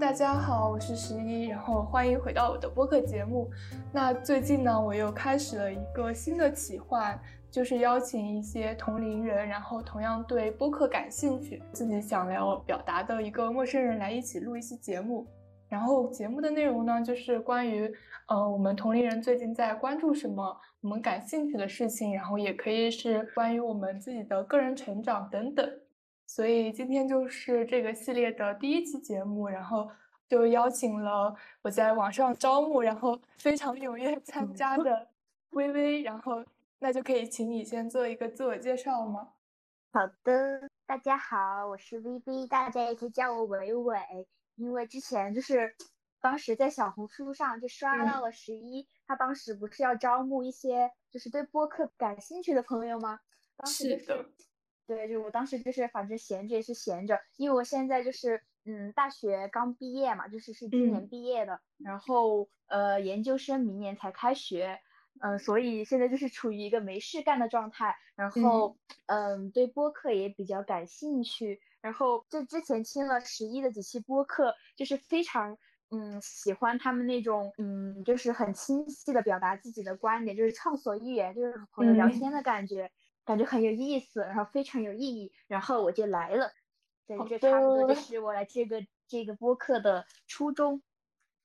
大家好，我是十一，然后欢迎回到我的播客节目。那最近呢，我又开始了一个新的企划，就是邀请一些同龄人，然后同样对播客感兴趣、自己想要表达的一个陌生人来一起录一期节目。然后节目的内容呢，就是关于，呃，我们同龄人最近在关注什么，我们感兴趣的事情，然后也可以是关于我们自己的个人成长等等。所以今天就是这个系列的第一期节目，然后就邀请了我在网上招募，然后 非常踊跃参加的微微，然后那就可以请你先做一个自我介绍吗？好的，大家好，我是微微，大家也可以叫我伟伟，因为之前就是当时在小红书上就刷到了十一，他当时不是要招募一些就是对播客感兴趣的朋友吗？是的。对，就我当时就是反正闲着也是闲着，因为我现在就是嗯大学刚毕业嘛，就是是今年毕业的，然后呃研究生明年才开学，嗯，所以现在就是处于一个没事干的状态，然后嗯对播客也比较感兴趣，然后就之前听了十一的几期播客，就是非常嗯喜欢他们那种嗯就是很清晰的表达自己的观点，就是畅所欲言，就是和朋友聊天的感觉。感觉很有意思，然后非常有意义，然后我就来了。对，这差不多就是我来这个这个播客的初衷。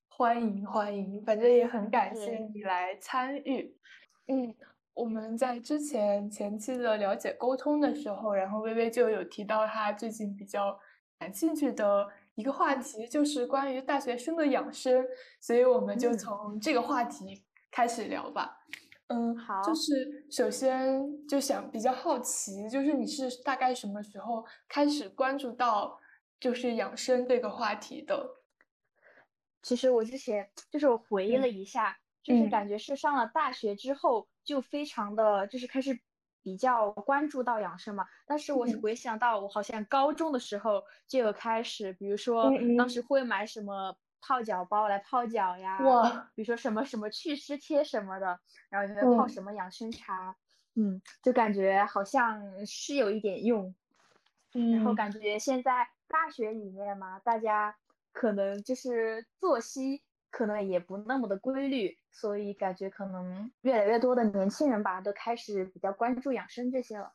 欢迎欢迎，反正也很感谢你来参与。嗯，我们在之前前期的了解沟通的时候，然后微微就有提到他最近比较感兴趣的一个话题，就是关于大学生的养生，所以我们就从这个话题开始聊吧。嗯，好，就是首先就想比较好奇，就是你是大概什么时候开始关注到就是养生这个话题的？其实我之前就是我回忆了一下，就是感觉是上了大学之后就非常的就是开始比较关注到养生嘛。但是我是回想到我好像高中的时候就有开始，比如说当时会买什么。泡脚包来泡脚呀，哇，比如说什么什么祛湿贴什么的，然后泡什么养生茶，嗯，就感觉好像是有一点用，嗯，然后感觉现在大学里面嘛，大家可能就是作息可能也不那么的规律，所以感觉可能越来越多的年轻人吧，都开始比较关注养生这些了，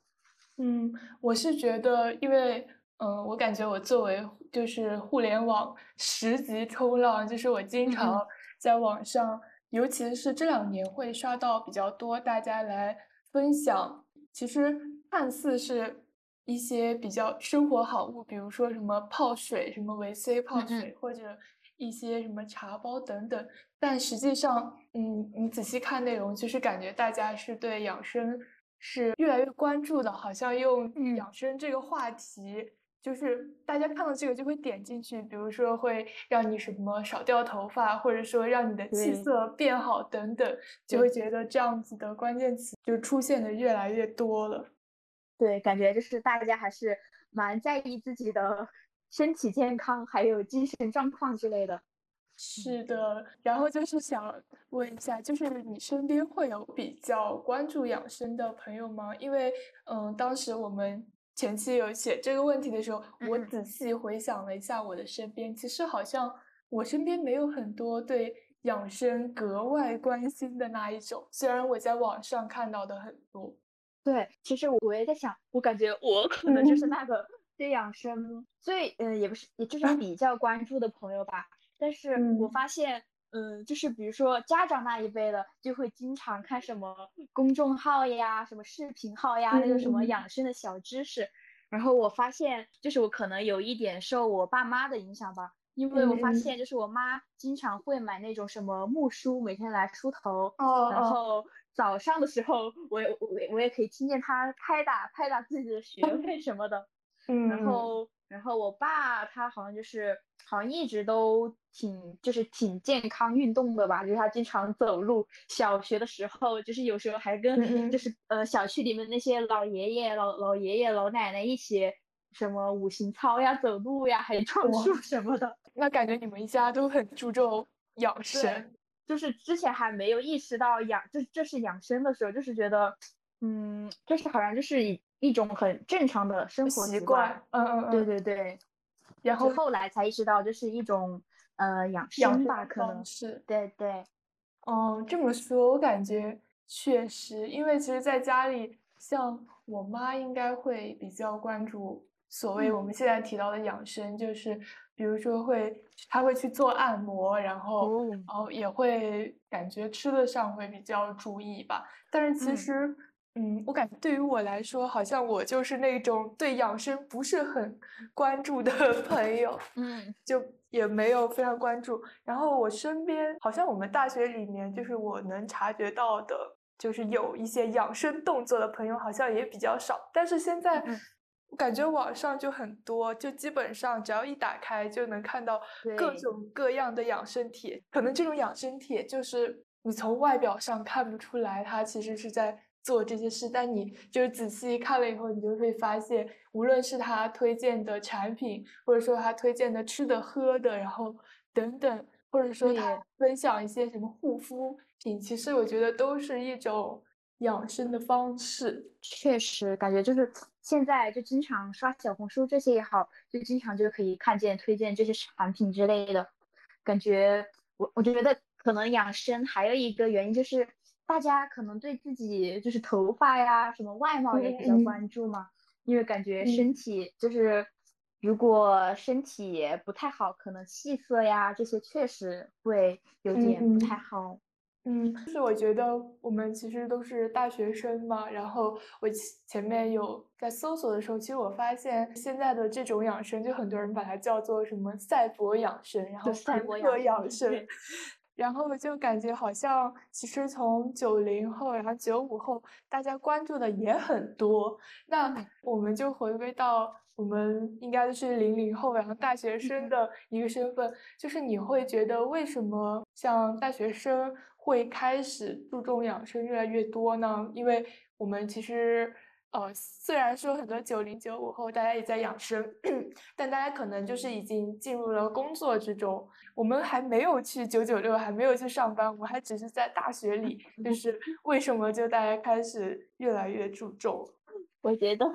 嗯，我是觉得因为。嗯，我感觉我作为就是互联网十级冲浪，就是我经常在网上，尤其是这两年会刷到比较多大家来分享，其实看似是一些比较生活好物，比如说什么泡水、什么维 C 泡水，或者一些什么茶包等等，但实际上，嗯，你仔细看内容，就是感觉大家是对养生是越来越关注的，好像用养生这个话题。就是大家看到这个就会点进去，比如说会让你什么少掉头发，或者说让你的气色变好等等，就会觉得这样子的关键词就出现的越来越多了。对，感觉就是大家还是蛮在意自己的 身体健康，还有精神状况之类的。是的，然后就是想问一下，就是你身边会有比较关注养生的朋友吗？因为嗯，当时我们。前期有写这个问题的时候，我仔细回想了一下我的身边，其实好像我身边没有很多对养生格外关心的那一种。虽然我在网上看到的很多，对，其实我也在想，我感觉我可能就是那个对养生最嗯，也不是，也就是比较关注的朋友吧。但是我发现。嗯，就是比如说家长那一辈的，就会经常看什么公众号呀、什么视频号呀，那个什么养生的小知识。然后我发现，就是我可能有一点受我爸妈的影响吧，因为我发现，就是我妈经常会买那种什么木梳，每天来梳头。哦。然后早上的时候，我我我也可以听见她拍打拍打自己的穴位 什么的。嗯。然后，然后我爸他好像就是。好像一直都挺就是挺健康运动的吧，就是他经常走路。小学的时候，就是有时候还跟就是呃小区里面那些老爷爷、老老爷爷、老奶奶一起什么五行操呀、走路呀，还有撞树什么的。那感觉你们一家都很注重养生。就是之前还没有意识到养这这是养生的时候，就是觉得嗯，就是好像就是一一种很正常的生活习惯。嗯嗯嗯，对对对。然后后来才意识到这是一种呃养生吧，可能是对对。哦，这么说，我感觉确实，因为其实在家里，像我妈应该会比较关注所谓我们现在提到的养生，就是比如说会，她会去做按摩，然后，然后也会感觉吃的上会比较注意吧。但是其实，嗯，我感觉对于我来说，好像我就是那种对养生不是很关注的 朋友，嗯，就。也没有非常关注，然后我身边好像我们大学里面，就是我能察觉到的，就是有一些养生动作的朋友好像也比较少。但是现在我感觉网上就很多，就基本上只要一打开就能看到各种各样的养生帖。可能这种养生帖就是你从外表上看不出来，它其实是在。做这些事，但你就是仔细看了以后，你就会发现，无论是他推荐的产品，或者说他推荐的吃的喝的，然后等等，或者说他分享一些什么护肤品，其实我觉得都是一种养生的方式。确实，感觉就是现在就经常刷小红书这些也好，就经常就可以看见推荐这些产品之类的。感觉我我觉得可能养生还有一个原因就是。大家可能对自己就是头发呀，什么外貌也比较关注嘛，因为感觉身体就是，如果身体不太好，可能气色呀这些确实会有点不太好。嗯，就是我觉得我们其实都是大学生嘛，然后我前面有在搜索的时候，其实我发现现在的这种养生，就很多人把它叫做什么赛博养生，然后赛博养生。然后就感觉好像，其实从九零后，然后九五后，大家关注的也很多。那我们就回归到我们应该是零零后，然后大学生的一个身份，就是你会觉得为什么像大学生会开始注重养生越来越多呢？因为我们其实。呃，虽然说很多九零九五后大家也在养生，但大家可能就是已经进入了工作之中。我们还没有去九九六，还没有去上班，我们还只是在大学里。就是为什么就大家开始越来越注重？我觉得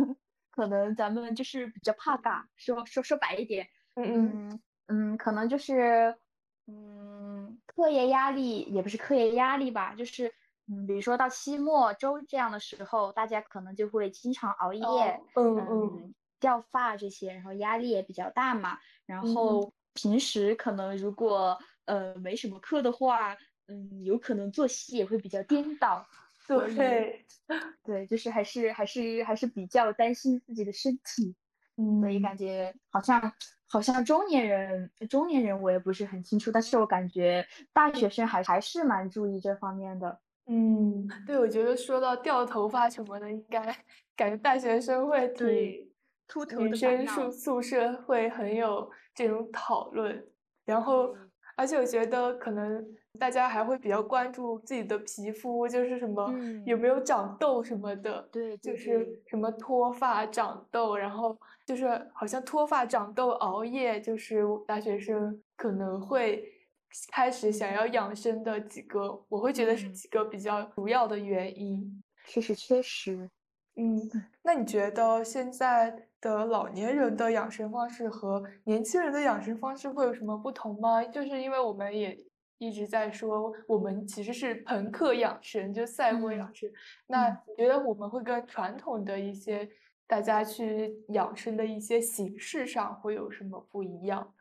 可能咱们就是比较怕尬，说说说白一点，嗯嗯嗯，可能就是嗯，课业压力也不是课业压力吧，就是。嗯，比如说到期末周这样的时候，大家可能就会经常熬夜，嗯嗯，掉发这些，然后压力也比较大嘛。然后平时可能如果呃没什么课的话，嗯，有可能作息也会比较颠倒。对，对，就是还是还是还是比较担心自己的身体，嗯所以感觉好像好像中年人中年人我也不是很清楚，但是我感觉大学生还还是蛮注意这方面的。嗯，对，我觉得说到掉头发什么的，应该感觉大学生会挺秃头女生宿宿舍会很有这种讨论，然后而且我觉得可能大家还会比较关注自己的皮肤，就是什么有没有长痘什么的，对，就是什么脱发、长痘，然后就是好像脱发、长痘、熬夜，就是大学生可能会。开始想要养生的几个，我会觉得是几个比较主要的原因。确实，确实。嗯，那你觉得现在的老年人的养生方式和年轻人的养生方式会有什么不同吗？就是因为我们也一直在说，我们其实是朋克养生，就赛博养生。那你觉得我们会跟传统的一些大家去养生的一些形式上会有什么不一样？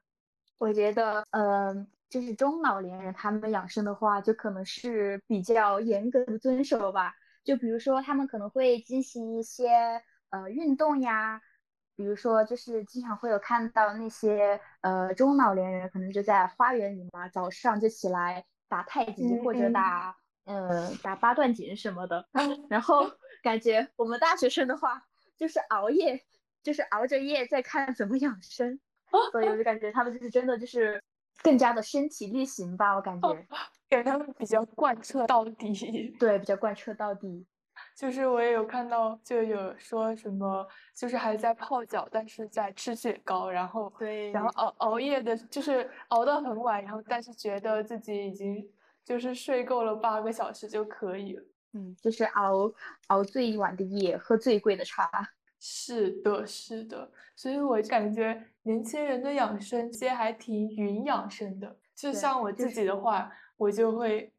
我觉得，嗯。就是中老年人他们养生的话，就可能是比较严格的遵守吧。就比如说，他们可能会进行一些呃运动呀，比如说就是经常会有看到那些呃中老年人可能就在花园里嘛，早上就起来打太极或者打呃打八段锦什么的。然后感觉我们大学生的话，就是熬夜，就是熬着夜在看怎么养生，所以我就感觉他们就是真的就是。更加的身体力行吧，我感觉，给他们比较贯彻到底。对，比较贯彻到底。就是我也有看到，就有说什么，就是还在泡脚，但是在吃雪糕，然后对，然后熬熬夜的，就是熬到很晚，然后但是觉得自己已经就是睡够了八个小时就可以了。嗯，就是熬熬最晚的夜，喝最贵的茶。是的，是的，所以我感觉年轻人的养生其实还挺云养生的。就像我自己的话，我就会，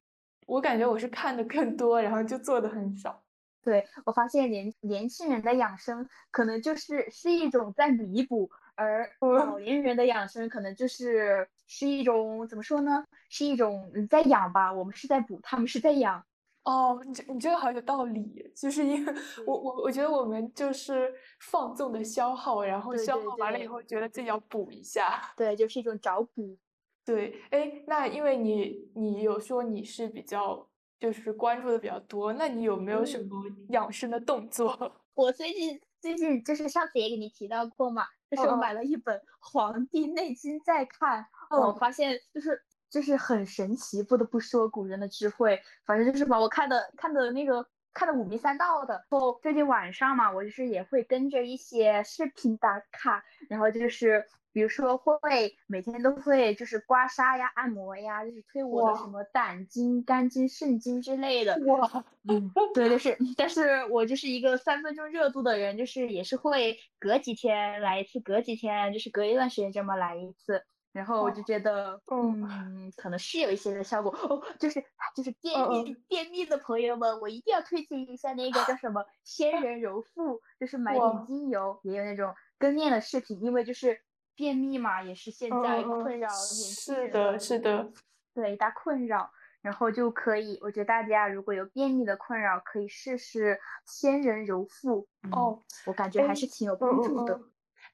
我感觉我是看的更多，然后就做的很少。对我发现年年轻人的养生可能就是是一种在弥补，而 老年人的养生可能就是是一种怎么说呢？是一种在养吧，我们是在补，他们是在养。哦，你这你这个好有道理，就是因为 我我我觉得我们就是放纵的消耗，然后消耗完了以后觉得自己要补一下，对，就是一种找补。对，哎，那因为你你有说你是比较就是关注的比较多，那你有没有什么养生的动作？我最近最近就是上次也给你提到过嘛，就是我买了一本《黄帝内经》在看，我发现就是。就是很神奇，不得不说古人的智慧。反正就是把我看的看的那个看的五迷三道的。然后最近晚上嘛，我就是也会跟着一些视频打卡，然后就是比如说会每天都会就是刮痧呀、按摩呀，就是推我的什么胆经、肝经、肾经之类的。哇，嗯，对，就是，但是我就是一个三分钟热度的人，就是也是会隔几天来一次，隔几天就是隔一段时间这么来一次。然后我就觉得，嗯，可能是有一些的效果。哦，就是就是便秘便秘的朋友们，我一定要推荐一下那个叫什么仙人柔腹，就是买点精油，也有那种跟练的视频，因为就是便秘嘛，也是现在困扰是的，是的，对，一大困扰，然后就可以，我觉得大家如果有便秘的困扰，可以试试仙人柔腹，哦，我感觉还是挺有帮助的。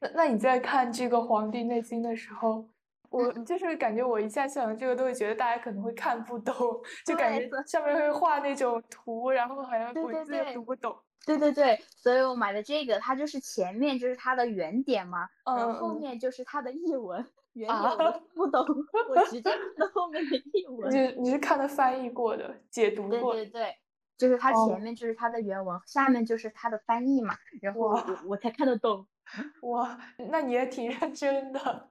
那那你在看这个《黄帝内经》的时候？我就是感觉，我一下想这个都会觉得大家可能会看不懂，就感觉上面会画那种图，然后好像文字读不懂。对对对，所以我买的这个，它就是前面就是它的原点嘛，然后后面就是它的译文。原点我不懂，我直接看后面的译 文。你你是看的翻译过的，解读过？对对对，就是它前面就是它的原文，下面就是它的翻译嘛，然后我我才看得懂。哇，那你也挺认真的。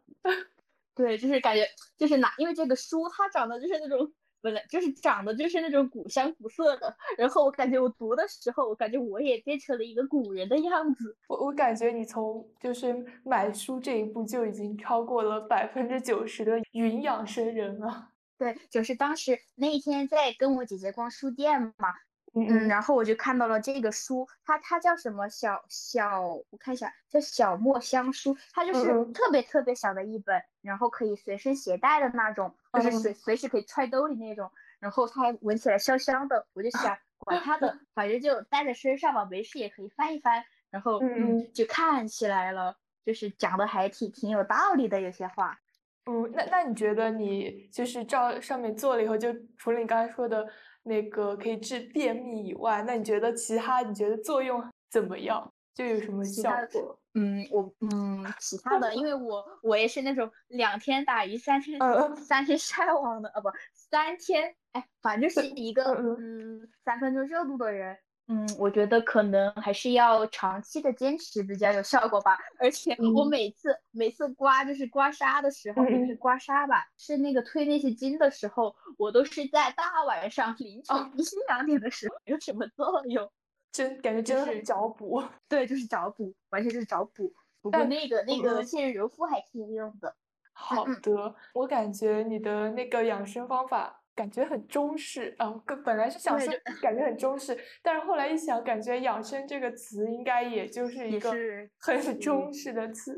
对，就是感觉就是拿，因为这个书它长得就是那种本来就是长得就是那种古香古色的，然后我感觉我读的时候，我感觉我也变成了一个古人的样子。我我感觉你从就是买书这一步就已经超过了百分之九十的云养生人了。对，就是当时那一天在跟我姐姐逛书店嘛。嗯，然后我就看到了这个书，它它叫什么？小小，我看一下，叫小墨香书，它就是特别特别小的一本，然后可以随身携带的那种，就是随随时可以揣兜里那种，然后它还闻起来香香的，我就想 管它的，反正就带在身上吧，没事也可以翻一翻，然后嗯，就看起来了，就是讲的还挺挺有道理的，有些话。嗯，那那你觉得你就是照上面做了以后，就除了你刚才说的。那个可以治便秘以外，那你觉得其他你觉得作用怎么样？就有什么效果？嗯，我嗯，其他的，因为我我也是那种两天打鱼三天三天晒网的啊，不，三天，哎，反正是一个嗯三分钟热度的人。嗯，我觉得可能还是要长期的坚持比较有效果吧。而且我每次每次刮就是刮痧的时候，就是刮痧吧，是那个推那些筋的时候，我都是在大晚上凌晨一两点的时候，有什么作用？真感觉真的很找补。对，就是找补，完全就是找补。不过那个那个杏仁柔肤还挺有用的。好的，我感觉你的那个养生方法。感觉很中式啊，本本来是想说感觉很中式，但是后来一想，感觉养生这个词应该也就是一个很中式的词。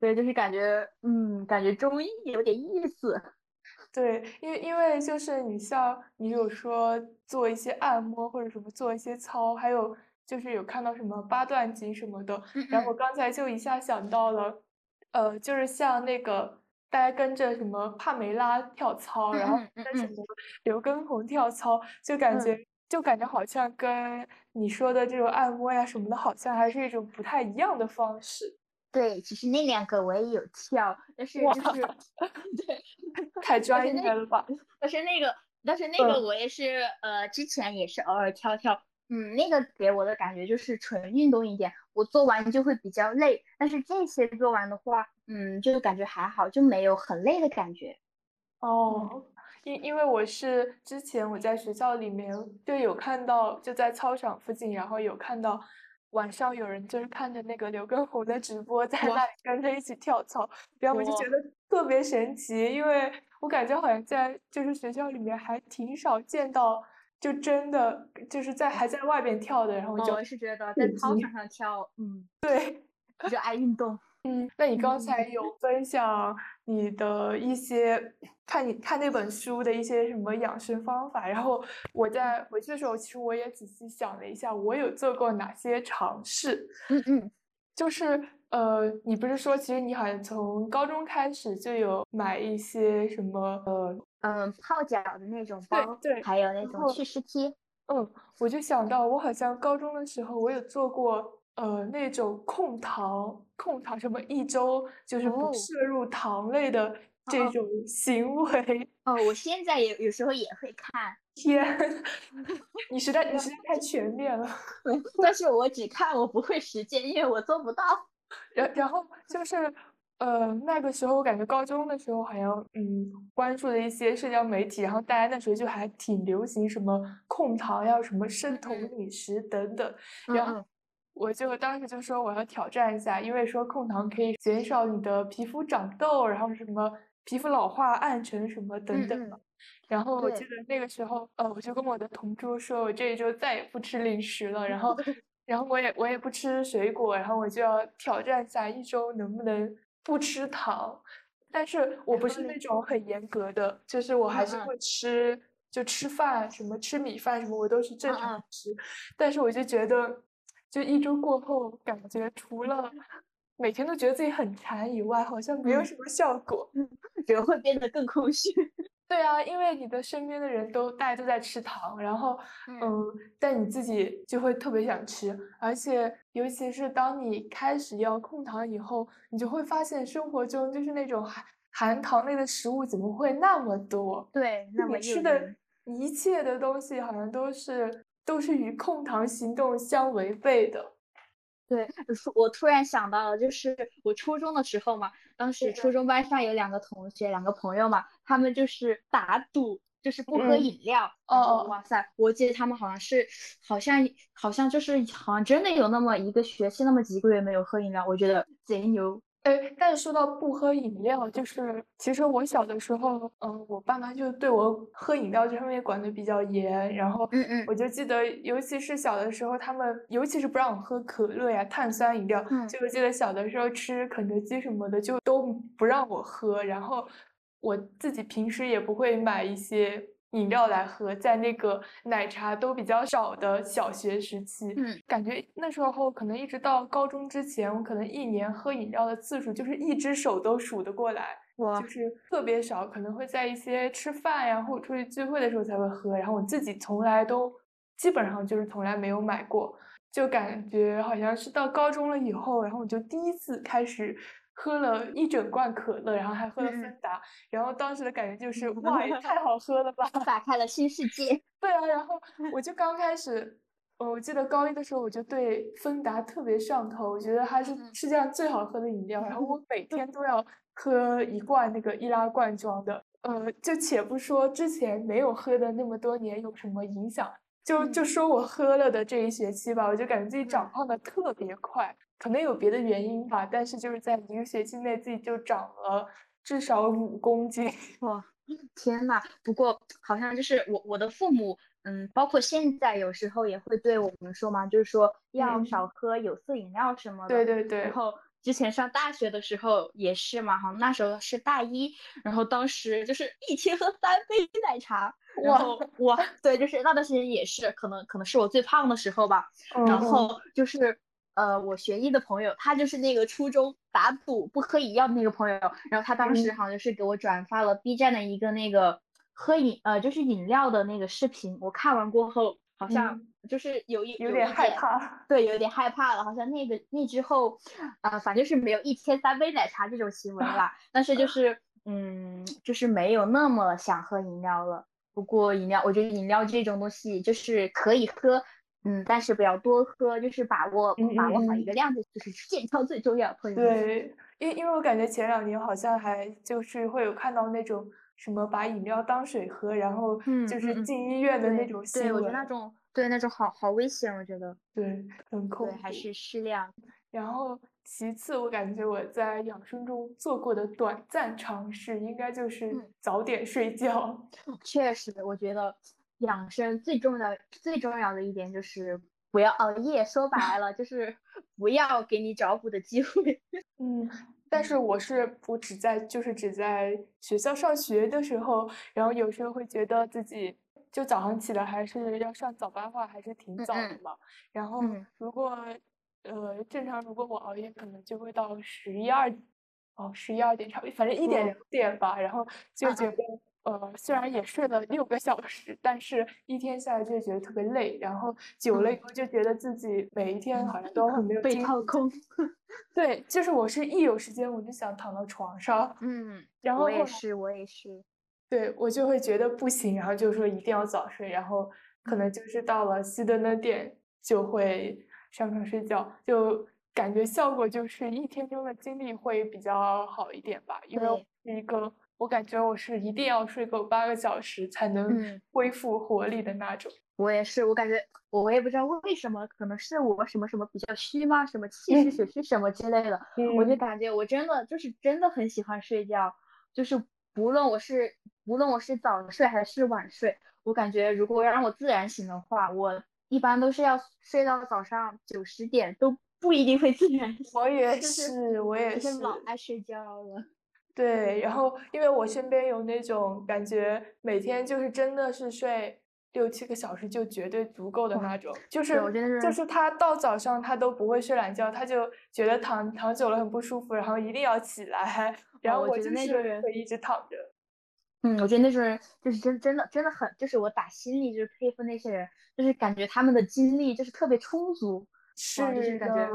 对，就是感觉，嗯，感觉中医有点意思。对，因为因为就是你像你有说做一些按摩或者什么做一些操，还有就是有看到什么八段锦什么的，然后我刚才就一下想到了，呃，就是像那个。大家跟着什么帕梅拉跳操，然后跟什么刘畊宏跳操，就感觉就感觉好像跟你说的这种按摩呀什么的，好像还是一种不太一样的方式。对，其实那两个我也有跳，但是就是 对，太专业了吧？但是那个，但是那个我也是呃，之前也是偶尔跳跳。嗯，那个给我的感觉就是纯运动一点，我做完就会比较累。但是这些做完的话，嗯，就感觉还好，就没有很累的感觉。哦，因因为我是之前我在学校里面就有看到，就在操场附近，然后有看到晚上有人就是看着那个刘畊宏的直播，在那里跟着一起跳操，然后我就觉得特别神奇，因为我感觉好像在就是学校里面还挺少见到，就真的就是在还在外边跳的，然后就我是觉得在操场上跳，嗯，对，比较爱运动。嗯，那你刚才有分享你的一些看你看那本书的一些什么养生方法，然后我在回去的时候，其实我也仔细想了一下，我有做过哪些尝试。嗯嗯，就是呃，你不是说其实你好像从高中开始就有买一些什么呃嗯泡脚的那种包，对对，还有那种祛湿贴。嗯，我就想到我好像高中的时候我有做过。呃，那种控糖、控糖什么一周就是不摄入糖类的这种行为。哦，我现在也有时候也会看。天，你实在你实在太全面了。但是我只看，我不会实践，因为我做不到。然然后就是，呃，那个时候我感觉高中的时候好像嗯关注了一些社交媒体，然后大家那时候就还挺流行什么控糖呀、什么生酮饮食等等，然后。我就当时就说我要挑战一下，因为说控糖可以减少你的皮肤长痘，然后什么皮肤老化、暗沉什么等等。然后我记得那个时候，呃，我就跟我的同桌说，我这一周再也不吃零食了，然后，然后我也我也不吃水果，然后我就要挑战一下一周能不能不吃糖。但是我不是那种很严格的，就是我还是会吃，就吃饭什么吃米饭什么我都是正常吃，但是我就觉得。就一周过后，感觉除了每天都觉得自己很馋以外，好像没有什么效果，人会变得更空虚。对啊，因为你的身边的人都大家都在吃糖，然后嗯，但你自己就会特别想吃，而且尤其是当你开始要控糖以后，你就会发现生活中就是那种含含糖类的食物怎么会那么多？对，那么吃的一切的东西好像都是。都是与控糖行动相违背的。对，我突然想到了，就是我初中的时候嘛，当时初中班上有两个同学，两个朋友嘛，他们就是打赌，就是不喝饮料。哦，哇塞，我记得他们好像是，好像好像就是好像真的有那么一个学期，那么几个月没有喝饮料，我觉得贼牛。哎，但是说到不喝饮料，就是其实我小的时候，嗯，我爸妈就对我喝饮料这方面管的比较严，然后，嗯嗯，我就记得，尤其是小的时候，他们尤其是不让我喝可乐呀、碳酸饮料，就我记得小的时候吃肯德基什么的，就都不让我喝，然后我自己平时也不会买一些。饮料来喝，在那个奶茶都比较少的小学时期，嗯，感觉那时候可能一直到高中之前，我可能一年喝饮料的次数就是一只手都数得过来，哇，就。是特别少，可能会在一些吃饭呀或者出去聚会的时候才会喝，然后我自己从来都基本上就是从来没有买过，就感觉好像是到高中了以后，然后我就第一次开始。喝了一整罐可乐，然后还喝了芬达，然后当时的感觉就是 哇，也太好喝了吧！打开了新世界。对啊，然后我就刚开始，我记得高一的时候我就对芬达特别上头，我觉得它是世界上最好喝的饮料，然后我每天都要喝一罐那个易拉罐装的。呃，就且不说之前没有喝的那么多年有什么影响，就就说我喝了的这一学期吧，我就感觉自己长胖的特别快。可能有别的原因吧，但是就是在一个学期内自己就长了至少五公斤。哇，天呐！不过好像就是我我的父母，嗯，包括现在有时候也会对我们说嘛，就是说要少喝有色饮料什么的。对对对。然后之前上大学的时候也是嘛，哈，那时候是大一，然后当时就是一天喝三杯奶茶。哇哇，对，就是那段时间也是，可能可能是我最胖的时候吧。然后就是。呃，我学医的朋友，他就是那个初中打赌不喝饮料的那个朋友，然后他当时好像是给我转发了 B 站的一个那个喝饮呃就是饮料的那个视频，我看完过后好像就是有一有点害怕，对，有点害怕了，好像那个那之后，呃，反正是没有一天三杯奶茶这种行为了，但是就是嗯，就是没有那么想喝饮料了。不过饮料，我觉得饮料这种东西就是可以喝。嗯，但是不要多喝，就是把握把握好一个量就就是 健康最重要。对，因因为我感觉前两年好像还就是会有看到那种什么把饮料当水喝，然后就是进医院的那种新闻。对，我觉得那种对，那种好好危险，我觉得。对，很恐对，还是适量。然后其次，我感觉我在养生中做过的短暂尝试，应该就是早点睡觉。确实，我觉得养生最重要、最重要的一点就是不要熬夜。说白了，就是 不要给你找补的机会。嗯，但是我是我只在就是只在学校上学的时候，然后有时候会觉得自己就早上起来还是要上早班话，还是挺早的嘛。然后如果呃，正常如果我熬夜，可能就会到十一二，哦，十一二点差不多，反正一点两点吧。然后就觉得，呃，虽然也睡了六个小时，但是一天下来就觉得特别累。然后久了以后，就觉得自己每一天好像都很没有被掏空。对，就是我是一有时间我就想躺到床上。嗯，然后我也是，我也是。对，我就会觉得不行，然后就说一定要早睡，然后可能就是到了熄灯的点就会。上床睡觉就感觉效果就是一天中的精力会比较好一点吧，因为是一个我感觉我是一定要睡够八个小时才能恢复活力的那种。我也是，我感觉我我也不知道为什么，可能是我什么什么比较虚吗？什么气虚血虚什么之类的，我就感觉我真的就是真的很喜欢睡觉，就是不论我是无论我是早睡还是晚睡，我感觉如果要让我自然醒的话，我。一般都是要睡到早上九十点都不一定会自然醒。我也是，我也是老爱睡觉了。对，然后因为我身边有那种感觉，每天就是真的是睡六七个小时就绝对足够的那种，就是就是他到早上他都不会睡懒觉，他就觉得躺躺久了很不舒服，然后一定要起来，然后我就是会一直躺着。嗯，我觉得那种人就是真真的真的很，就是我打心里就是佩服那些人，就是感觉他们的精力就是特别充足，是就是感觉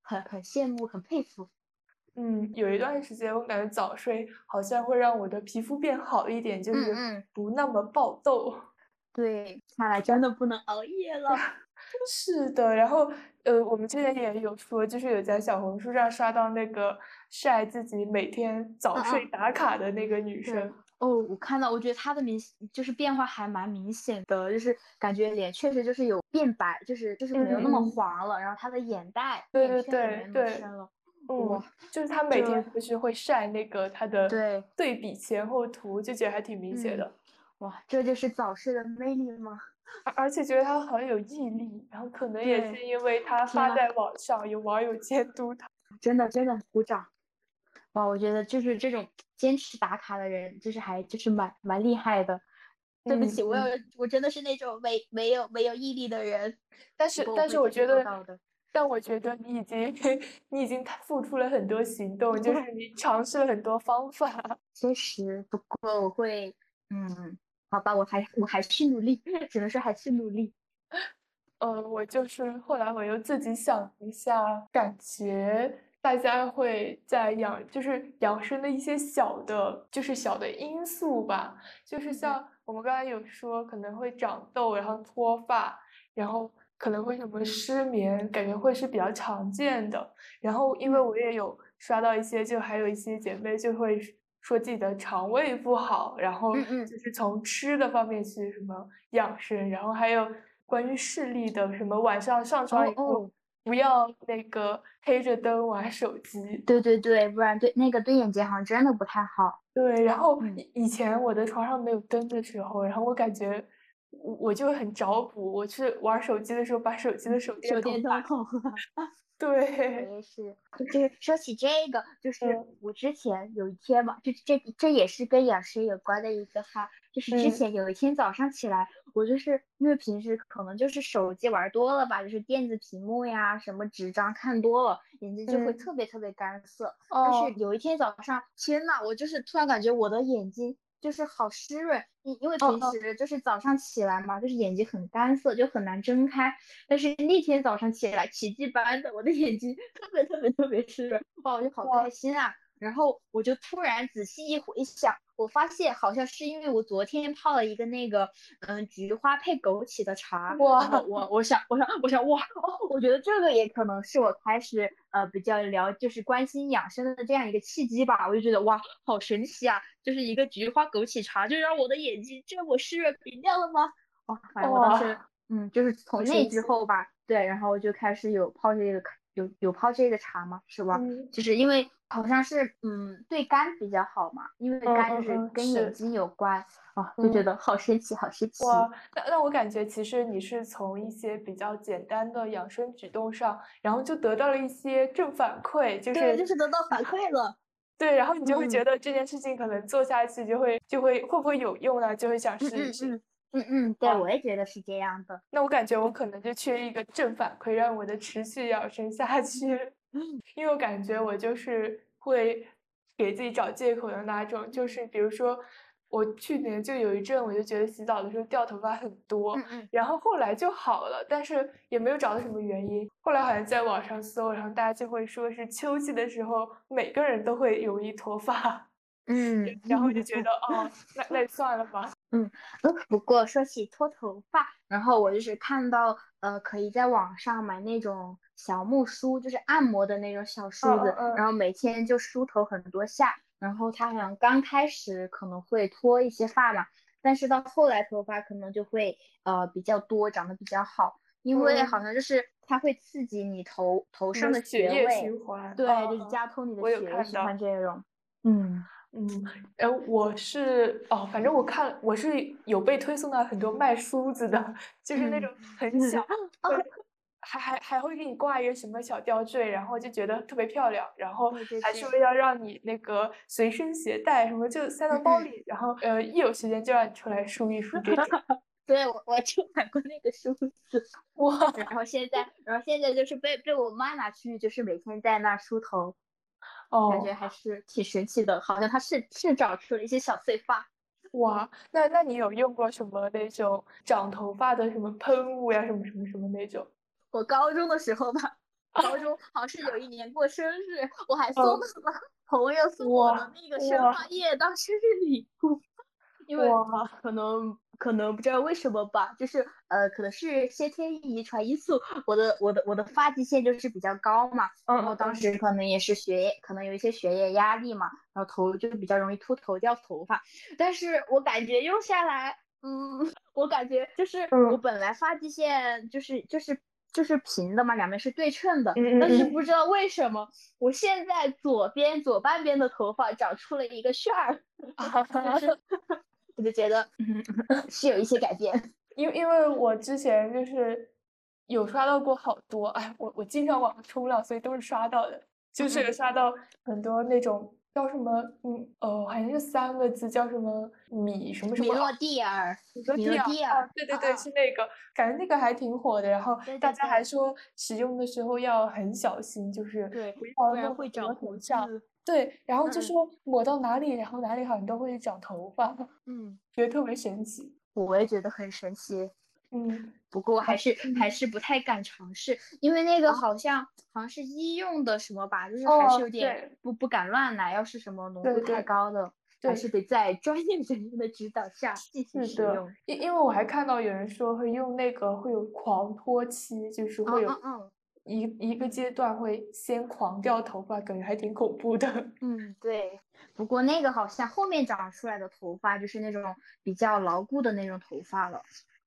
很很羡慕，很佩服。嗯，有一段时间我感觉早睡好像会让我的皮肤变好一点，就是不那么爆痘。对，看来真的不能熬夜了。是的，然后呃，我们之前也有说，就是有在小红书上刷到那个晒自己每天早睡打卡的那个女生。哦，我看到，我觉得她的明就是变化还蛮明显的，就是感觉脸确实就是有变白，就是就是没有那么黄了，然后她的眼袋对对对对，嗯，就是他每天不是会晒那个他的对对比前后图，就觉得还挺明显的。哇，这就是早睡的魅力吗？而而且觉得他很有毅力，然后可能也是因为他发在网上，有网友监督他。真的真的鼓掌。哇，我觉得就是这种坚持打卡的人，就是还就是蛮蛮厉害的。对不起，我有我真的是那种没没有没有毅力的人。但是但是我觉得，但我觉得你已经 你已经付出了很多行动，就是你尝试了很多方法。确实，不过我会，嗯，好吧，我还我还是努力，只能说还是努力。呃，我就是后来我又自己想一下，感觉。大家会在养，就是养生的一些小的，就是小的因素吧。就是像我们刚才有说，可能会长痘，然后脱发，然后可能会什么失眠，感觉会是比较常见的。然后因为我也有刷到一些，就还有一些姐妹就会说自己的肠胃不好，然后就是从吃的方面去什么养生，然后还有关于视力的，什么晚上上床以后。不要那个黑着灯玩手机，对对对，不然对那个对眼睛好像真的不太好。对，然后以前我的床上没有灯的时候，然后我感觉我我就很找补，我去玩手机的时候把手机的手电筒打开。对，我也是，就是说起这个，就 是我之前有一天嘛，就这这也是跟养生有关的一个哈，就是之前有一天早上起来，我就是因为平时可能就是手机玩多了吧，就是电子屏幕呀什么纸张看多了，眼睛就会特别特别干涩。但是有一天早上，天呐，我就是突然感觉我的眼睛。就是好湿润，因因为平时就是早上起来嘛，就是眼睛很干涩，就很难睁开。但是那天早上起来，奇迹般的，我的眼睛特别特别特别湿润，哇，我就好开心啊！然后我就突然仔细一回想，我发现好像是因为我昨天泡了一个那个嗯菊花配枸杞的茶。哇！我我想我想我想哇！我觉得这个也可能是我开始呃比较聊就是关心养生的这样一个契机吧。我就觉得哇，好神奇啊！就是一个菊花枸杞茶就让我的眼睛这么湿润明亮了吗？哇！反正我当时嗯，就是从那之后吧，对，然后就开始有泡这个有有泡这个茶吗，是吧？就是因为好像是嗯对肝比较好嘛，因为肝就是跟眼睛有关啊，就觉得好神奇，好神奇。哇，那那我感觉其实你是从一些比较简单的养生举动上，然后就得到了一些正反馈，就是对，就是得到反馈了。对，然后你就会觉得这件事情可能做下去就会就会会不会有用呢？就会想试一试。嗯嗯，对，我也觉得是这样的。那我感觉我可能就缺一个正反馈，让我的持续养生下去。因为我感觉我就是会给自己找借口的那种，就是比如说我去年就有一阵，我就觉得洗澡的时候掉头发很多，然后后来就好了，但是也没有找到什么原因。后来好像在网上搜，然后大家就会说是秋季的时候每个人都会容易脱发。嗯，然后就觉得哦，那那算了吧。嗯，呃，不过说起脱头发，然后我就是看到，呃，可以在网上买那种小木梳，就是按摩的那种小梳子，然后每天就梳头很多下，然后它好像刚开始可能会脱一些发嘛，但是到后来头发可能就会呃比较多，长得比较好，因为好像就是它会刺激你头头上的血液循环，对，就是加通你的血液循环这种，嗯。嗯，哎，我是哦，反正我看我是有被推送到很多卖梳子的，就是那种很小，还还还会给你挂一个什么小吊坠，然后就觉得特别漂亮，然后还说要让你那个随身携带，什么就塞到包里，然后呃一有时间就让你出来梳一梳这种。对，我我就买过那个梳子，哇，然后现在然后现在就是被被我妈拿去，就是每天在那梳头。感觉还是挺神奇的，好像它是是长出了一些小碎发。哇，那那你有用过什么那种长头发的什么喷雾呀，什么什么什么那种？我高中的时候吧，高中好像是有一年过生日，我还送了 朋友送我的那个生发液当生日礼物，因为可能。可能不知道为什么吧，就是呃，可能是先天遗传因素，我的我的我的发际线就是比较高嘛，然后当时可能也是学业，可能有一些学业压力嘛，然后头就比较容易秃头掉头发，但是我感觉用下来，嗯，我感觉就是我本来发际线就是就是就是平的嘛，两边是对称的，但是不知道为什么我现在左边左半边的头发长出了一个旋儿，就是。我就觉得 是有一些改变，因为因为我之前就是有刷到过好多，哎，我我经常网上冲浪，所以都是刷到的，就是有刷到很多那种叫什么，嗯哦，好像是三个字，叫什么米什么什么，米诺地尔，米诺地尔，对对对，是那个，感觉那个还挺火的，然后大家还说使用的时候要很小心，就是对不要让会长头上。对，然后就说抹到哪里，然后哪里好像都会长头发，嗯，觉得特别神奇。我也觉得很神奇，嗯，不过还是还是不太敢尝试，因为那个好像好像是医用的什么吧，就是还是有点不不敢乱来，要是什么浓度太高的，还是得在专业人员的指导下进行使用。因因为我还看到有人说会用那个会有狂脱期，就是会有。一一个阶段会先狂掉头发，感觉还挺恐怖的。嗯，对。不过那个好像后面长出来的头发就是那种比较牢固的那种头发了。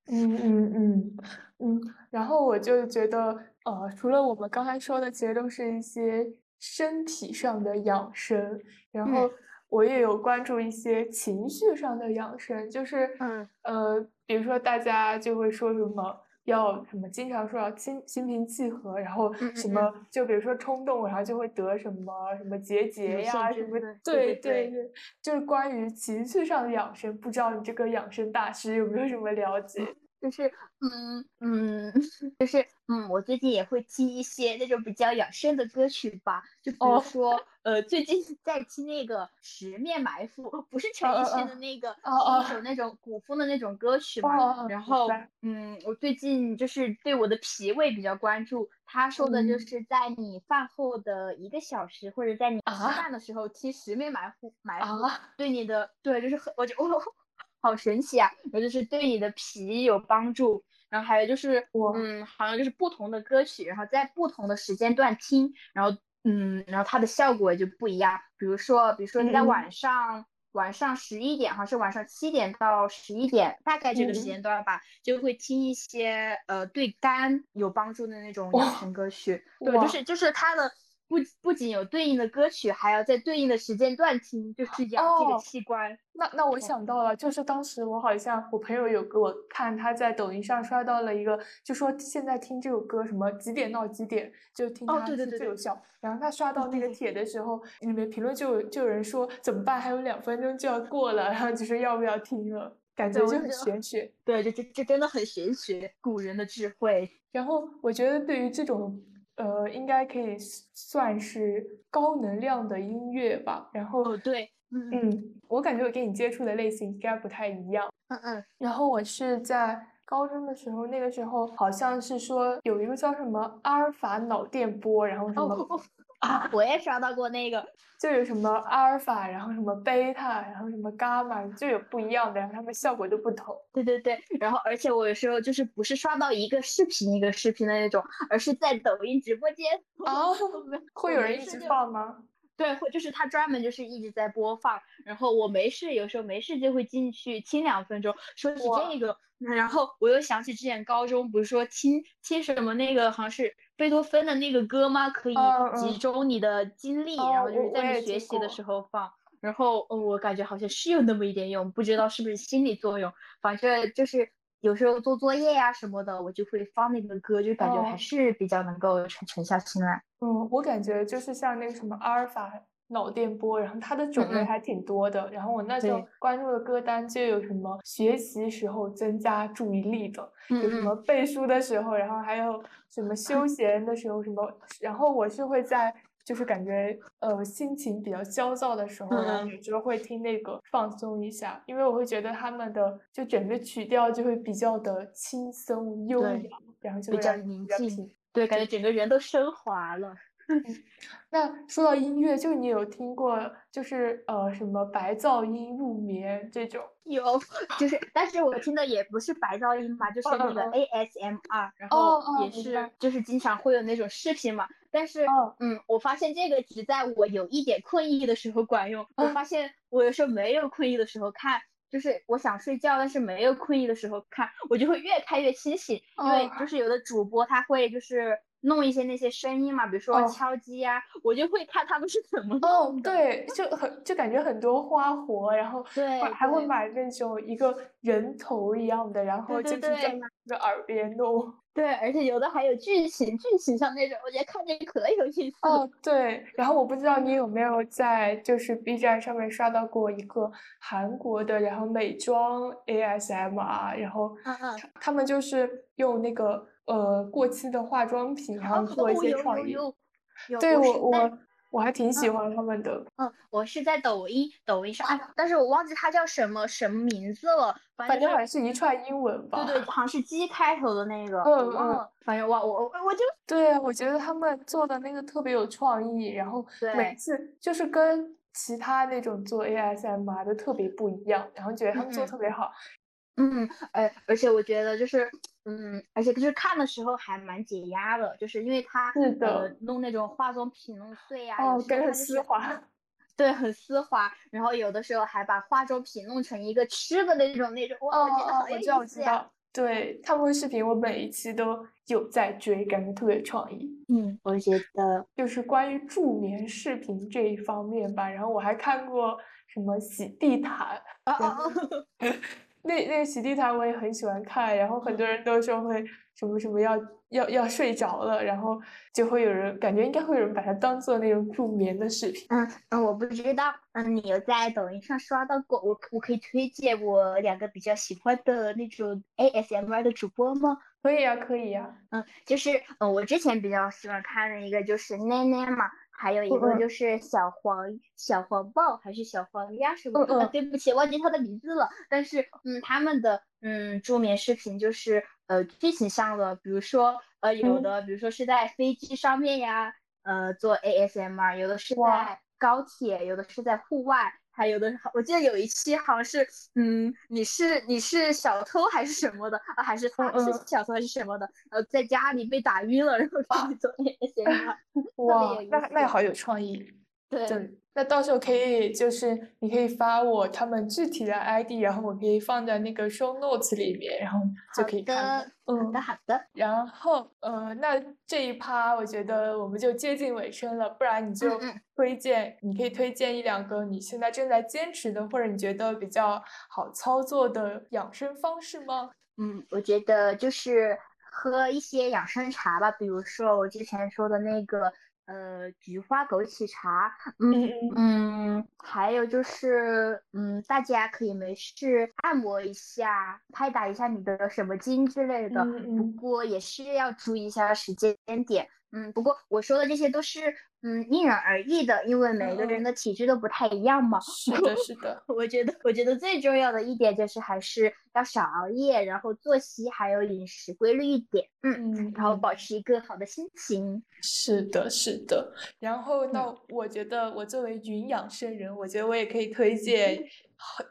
嗯嗯嗯嗯。然后我就觉得，呃，除了我们刚才说的，其实都是一些身体上的养生。然后我也有关注一些情绪上的养生，就是，嗯呃，比如说大家就会说什么。要什么？经常说要心心平气和，然后什么？就比如说冲动，然后就会得什么什么结节呀，什么？对对对，就是关于情绪上的养生，不知道你这个养生大师有没有什么了解？就是嗯嗯，就是嗯，我最近也会听一些那种比较养生的歌曲吧，就比如说呃，最近 在听那个《十面埋伏》，不是陈奕迅的那个一首。那种古风的那种歌曲嘛。然后嗯，我最近就是对我的脾胃比较关注，他说的就是在你饭后的一个小时，或者在你吃饭的时候听《十面埋伏》，埋伏对你的对，就是很我就我。好神奇啊！然后就是对你的脾有帮助，然后还有就是，嗯，好像就是不同的歌曲，然后在不同的时间段听，然后，嗯，然后它的效果就不一样。比如说，比如说你在晚上，晚上十一点，好像是晚上七点到十一点，大概这个时间段吧，就会听一些呃对肝有帮助的那种养生歌曲。对，就是就是它的。不不仅有对应的歌曲，还要在对应的时间段听，就是养这个器官。那那我想到了，就是当时我好像我朋友有给我看，他在抖音上刷到了一个，就说现在听这首歌什么几点到几点就听它是最有效。然后他刷到那个帖的时候，里面评论就有就有人说怎么办？还有两分钟就要过了，然后就是要不要听了？感觉就很玄学。对，这这这真的很玄学，古人的智慧。然后我觉得对于这种。呃，应该可以算是高能量的音乐吧。然后，对，嗯，我感觉我跟你接触的类型应该不太一样。嗯嗯。然后我是在高中的时候，那个时候好像是说有一个叫什么阿尔法脑电波，然后什么。啊，我也刷到过那个，就有什么阿尔法，然后什么贝塔，然后什么伽马，就有不一样的，然后他们效果都不同。对对对，然后而且我有时候就是不是刷到一个视频一个视频的那种，而是在抖音直播间 哦，会有人一直放吗？对，会就是他专门就是一直在播放，然后我没事，有时候没事就会进去听两分钟。说起这个，然后我又想起之前高中不是说听听什么那个好像是贝多芬的那个歌吗？可以集中你的精力，然后就是在你学习的时候放。然后嗯，我感觉好像是有那么一点用，不知道是不是心理作用。反正就是有时候做作业呀什么的，我就会放那个歌，就感觉还是比较能够沉沉下心来。嗯，我感觉就是像那个什么阿尔法脑电波，然后它的种类还挺多的。然后我那时候关注的歌单就有什么学习时候增加注意力的，有什么背书的时候，然后还有什么休 闲的时候什么。然后我是会在就是感觉呃心情比较焦躁的时候，然后有时候会听那个放松一下，因为我会觉得他们的就整个曲调就会比较的轻松悠扬，然后就比较宁静。对，感觉整个人都升华了。那说到音乐，就你有听过，就是呃什么白噪音入眠这种？有，就是，但是我听的也不是白噪音嘛，就是那个 ASMR，然后也是，就是经常会有那种视频嘛。但是，嗯，我发现这个只在我有一点困意的时候管用。我发现我有时候没有困意的时候看。就是我想睡觉，但是没有困意的时候看，我就会越看越清醒，因为就是有的主播他会就是弄一些那些声音嘛，比如说敲击啊，我就会看他们是怎么弄的。对，就很就感觉很多花活，然后对还会买那种一个人头一样的，然后就是在那个耳边弄。对，而且有的还有剧情，剧情上那种，我觉得看着可有意思。哦，对。然后我不知道你有没有在就是 B 站上面刷到过一个韩国的，然后美妆 ASMR，然后他他们就是用那个呃过期的化妆品，然后做一些创意。对我我。我还挺喜欢他们的。嗯，我是在抖音，抖音上，哎，但是我忘记它叫什么什么名字了。反正好像是一串英文吧。对对，好像是 G 开头的那个。嗯嗯。反正我我我我就对啊，我觉得他们做的那个特别有创意，然后每次就是跟其他那种做 ASMR 的特别不一样，然后觉得他们做特别好。嗯，哎，而且我觉得就是，嗯，而且就是看的时候还蛮解压的，就是因为他呃弄那种化妆品弄碎呀，哦，感觉很丝滑，对，很丝滑。然后有的时候还把化妆品弄成一个吃的那种那种，哇，我觉得好有意思呀。对他们的视频，我每一期都有在追，感觉特别创意。嗯，我觉得就是关于助眠视频这一方面吧。然后我还看过什么洗地毯。那那个洗地毯我也很喜欢看，然后很多人都说会什么什么要要要睡着了，然后就会有人感觉应该会有人把它当做那种助眠的视频。嗯嗯，我不知道，嗯，你有在抖音上刷到过？我我可以推荐我两个比较喜欢的那种 ASMR 的主播吗？可以呀，可以呀。嗯，就是嗯，我之前比较喜欢看的一个就是奈奈嘛。还有一个就是小黄小黄豹还是小黄鸭什么的，对不起，忘记他的名字了。但是，嗯，他们的嗯助眠视频就是呃剧情上的，比如说呃有的，比如说是在飞机上面呀，呃做 ASMR，有的是在高铁，有的是在户外。还有的，我记得有一期好像是，嗯，你是你是小偷还是什么的啊？还是他是小偷还是什么的？呃，在家里被打晕了，然后给你做 ASMR，哇，那那好有创意。对，那到时候可以就是你可以发我他们具体的 ID，然后我可以放在那个 show notes 里面，然后就可以看。嗯，好的好的。然后呃，那这一趴我觉得我们就接近尾声了，不然你就推荐，你可以推荐一两个你现在正在坚持的，或者你觉得比较好操作的养生方式吗？嗯，我觉得就是喝一些养生茶吧，比如说我之前说的那个。呃，菊花枸杞茶，嗯嗯，还有就是，嗯，大家可以没事按摩一下，拍打一下你的什么筋之类的，不过也是要注意一下时间点。嗯，不过我说的这些都是嗯因人而异的，因为每个人的体质都不太一样嘛。是的，是的。我觉得，我觉得最重要的一点就是还是要少熬夜，然后作息还有饮食规律一点。嗯嗯。然后保持一个好的心情。是的，是的。然后那我觉得，我作为云养生人，我觉得我也可以推荐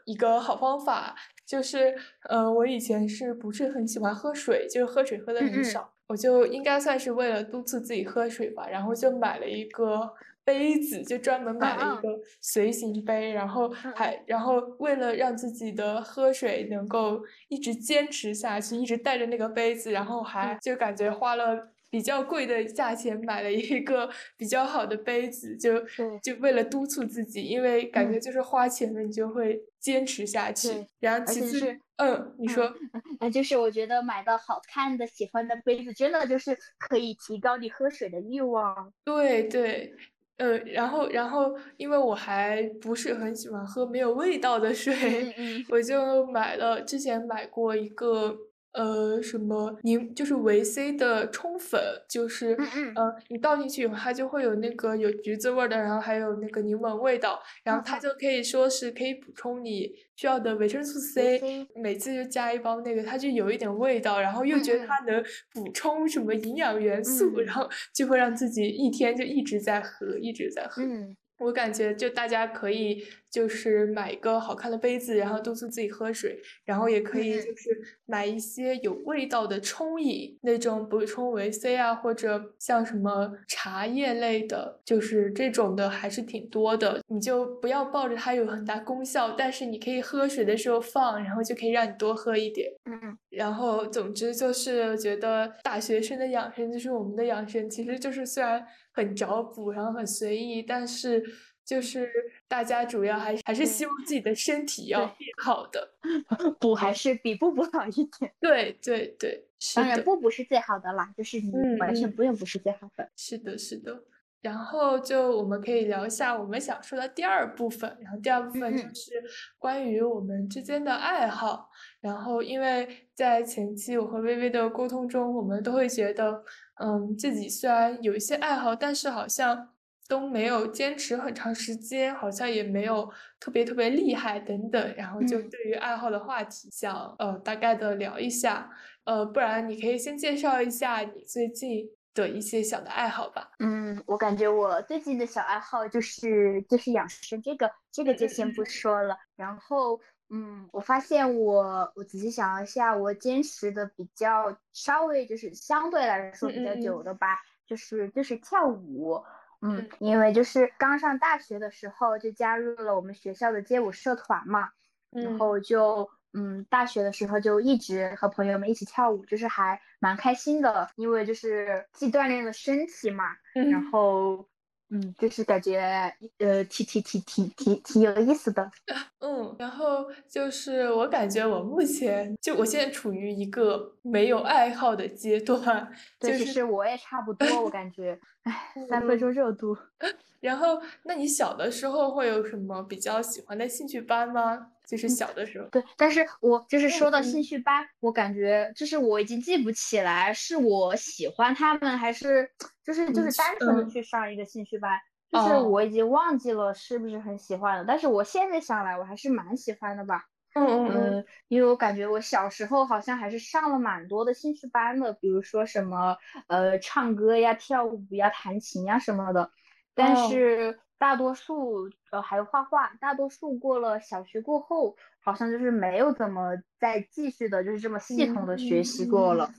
一个好方法，就是呃，我以前是不是很喜欢喝水，就是喝水喝的很少。我就应该算是为了督促自己喝水吧，然后就买了一个杯子，就专门买了一个随行杯，然后还然后为了让自己的喝水能够一直坚持下去，一直带着那个杯子，然后还就感觉花了比较贵的价钱买了一个比较好的杯子，就就为了督促自己，因为感觉就是花钱了，你就会坚持下去。然后其次。嗯，你说，那就是我觉得买到好看的、喜欢的杯子，真的就是可以提高你喝水的欲望。对对，呃，然后然后，因为我还不是很喜欢喝没有味道的水，我就买了，之前买过一个。呃，什么柠就是维 C 的冲粉，就是呃，你倒进去以后，它就会有那个有橘子味儿的，然后还有那个柠檬味道，然后它就可以说是可以补充你需要的维生素 C，每次就加一包那个，它就有一点味道，然后又觉得它能补充什么营养元素，然后就会让自己一天就一直在喝，一直在喝。我感觉就大家可以就是买一个好看的杯子，然后督促自己喝水，然后也可以就是买一些有味道的冲饮，那种补充维 C 啊，或者像什么茶叶类的，就是这种的还是挺多的。你就不要抱着它有很大功效，但是你可以喝水的时候放，然后就可以让你多喝一点。嗯，然后总之就是觉得大学生的养生就是我们的养生，其实就是虽然。很找补，然后很随意，但是就是大家主要还还是希望自己的身体要变好的，补还是比不补好一点。对对对，当然不补是最好的啦，就是你完全不用补是最好的。是的，是的。然后就我们可以聊一下我们想说的第二部分，然后第二部分就是关于我们之间的爱好。然后因为在前期我和微微的沟通中，我们都会觉得。嗯，自己虽然有一些爱好，但是好像都没有坚持很长时间，好像也没有特别特别厉害等等。然后就对于爱好的话题，想呃大概的聊一下。呃，不然你可以先介绍一下你最近的一些小的爱好吧。嗯，我感觉我最近的小爱好就是就是养生，这个这个就先不说了。然后。嗯，我发现我我仔细想了一下，我坚持的比较稍微就是相对来说比较久的吧，就是就是跳舞。嗯，因为就是刚上大学的时候就加入了我们学校的街舞社团嘛，然后就嗯大学的时候就一直和朋友们一起跳舞，就是还蛮开心的，因为就是既锻炼了身体嘛，然后。嗯，就是感觉呃，挺挺挺挺挺挺有意思的。嗯，然后就是我感觉我目前就我现在处于一个没有爱好的阶段，就是我也差不多，我感觉，唉，三分钟热度。然后，那你小的时候会有什么比较喜欢的兴趣班吗？就是小的时候。对，但是我就是说到兴趣班，我感觉就是我已经记不起来是我喜欢他们，还是就是就是单纯的去上一个兴趣班，就是我已经忘记了是不是很喜欢了。但是我现在想来，我还是蛮喜欢的吧。嗯嗯嗯。因为我感觉我小时候好像还是上了蛮多的兴趣班的，比如说什么呃唱歌呀、跳舞呀、弹琴呀什么的。但是大多数呃还有画画，大多数过了小学过后，好像就是没有怎么再继续的，就是这么系统的学习过了。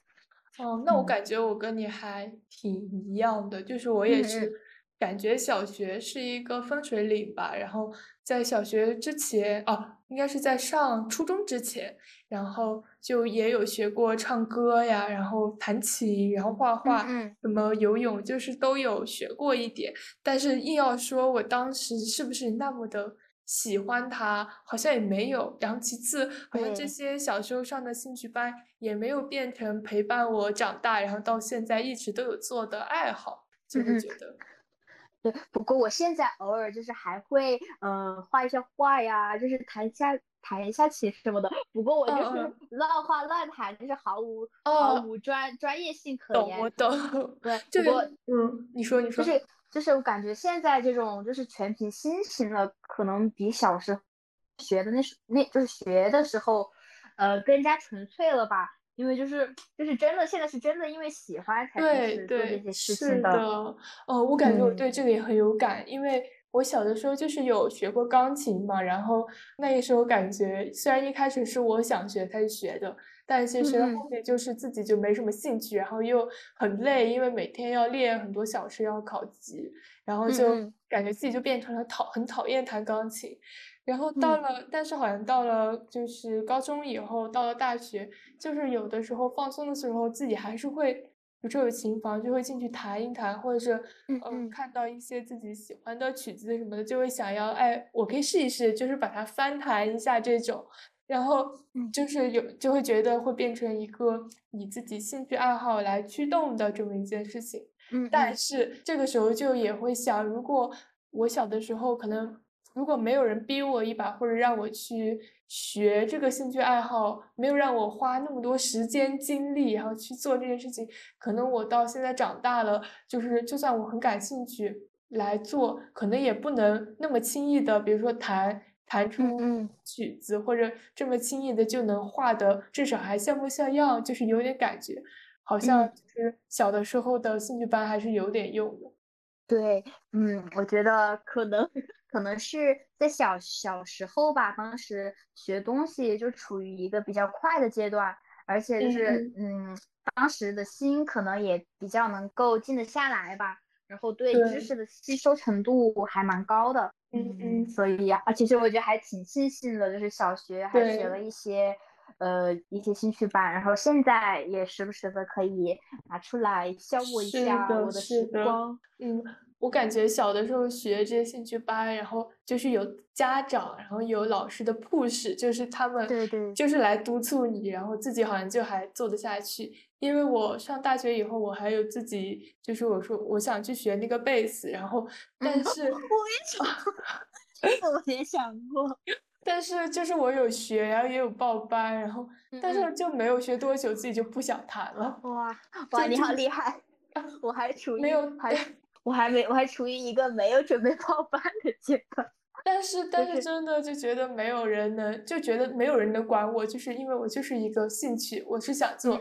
哦，那我感觉我跟你还挺一样的，就是我也是感觉小学是一个分水岭吧，然后在小学之前，哦，应该是在上初中之前，然后就也有学过唱歌呀，然后弹琴，然后画画，什么游泳，就是都有学过一点。但是硬要说我当时是不是那么的喜欢它，好像也没有。然后其次，好像这些小时候上的兴趣班也没有变成陪伴我长大，然后到现在一直都有做的爱好，就会觉得。对，不过我现在偶尔就是还会，嗯，画一些画呀，就是弹一下弹一下琴什么的。不过我就是乱画乱弹，就是毫无毫无专专业性可言。懂，我懂。对，不过嗯，你说你说，就是就是我感觉现在这种就是全凭心情了，可能比小时候学的那时那就是学的时候，呃，更加纯粹了吧。因为就是就是真的，现在是真的，因为喜欢才开始做这些事情的。哦，我感觉我对这个也很有感，因为我小的时候就是有学过钢琴嘛，然后那个时候感觉虽然一开始是我想学才学的，但其实后面就是自己就没什么兴趣，然后又很累，因为每天要练很多小时要考级，然后就感觉自己就变成了讨很讨厌弹钢琴。然后到了，但是好像到了就是高中以后，到了大学，就是有的时候放松的时候，自己还是会，比如说有琴房，就会进去弹一弹，或者是嗯，看到一些自己喜欢的曲子什么的，就会想要，哎，我可以试一试，就是把它翻弹一下这种，然后就是有就会觉得会变成一个以自己兴趣爱好来驱动的这么一件事情。嗯，但是这个时候就也会想，如果我小的时候可能。如果没有人逼我一把，或者让我去学这个兴趣爱好，没有让我花那么多时间精力，然后去做这件事情，可能我到现在长大了，就是就算我很感兴趣来做，可能也不能那么轻易的，比如说弹弹出曲子，或者这么轻易的就能画的，至少还像模像样，就是有点感觉，好像就是小的时候的兴趣班还是有点用的。对，嗯，我觉得可能。可能是在小小时候吧，当时学东西就处于一个比较快的阶段，而且就是嗯，当时的心可能也比较能够静得下来吧，然后对知识的吸收程度还蛮高的，嗯嗯，所以啊，其实我觉得还挺庆幸的，就是小学还学了一些呃一些兴趣班，然后现在也时不时的可以拿出来消磨一下我的时光，嗯。我感觉小的时候学这些兴趣班，然后就是有家长，然后有老师的 push，就是他们对对，就是来督促你，然后自己好像就还做得下去。因为我上大学以后，我还有自己，就是我说我想去学那个贝斯，然后但是我也想，我也想过，但是就是我有学，然后也有报班，然后但是就没有学多久，自己就不想弹了。哇哇，你好厉害！我还处于没有还。我还没，我还处于一个没有准备报班的阶段，但是，但是真的就觉得没有人能，就觉得没有人能管我，就是因为我就是一个兴趣，我是想做，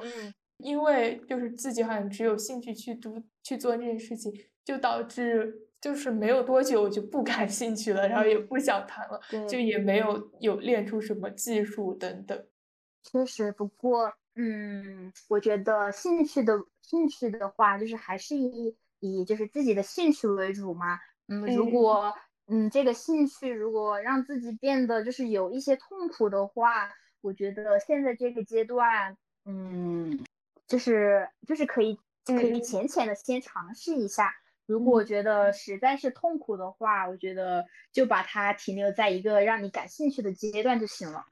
因为就是自己好像只有兴趣去读去做这件事情，就导致就是没有多久我就不感兴趣了，然后也不想弹了，就也没有有练出什么技术等等。确实，不过，嗯，我觉得兴趣的兴趣的话，就是还是以。以就是自己的兴趣为主嘛，嗯，如果嗯这个兴趣如果让自己变得就是有一些痛苦的话，我觉得现在这个阶段，嗯，就是就是可以可以浅浅的先尝试一下。如果觉得实在是痛苦的话，我觉得就把它停留在一个让你感兴趣的阶段就行了。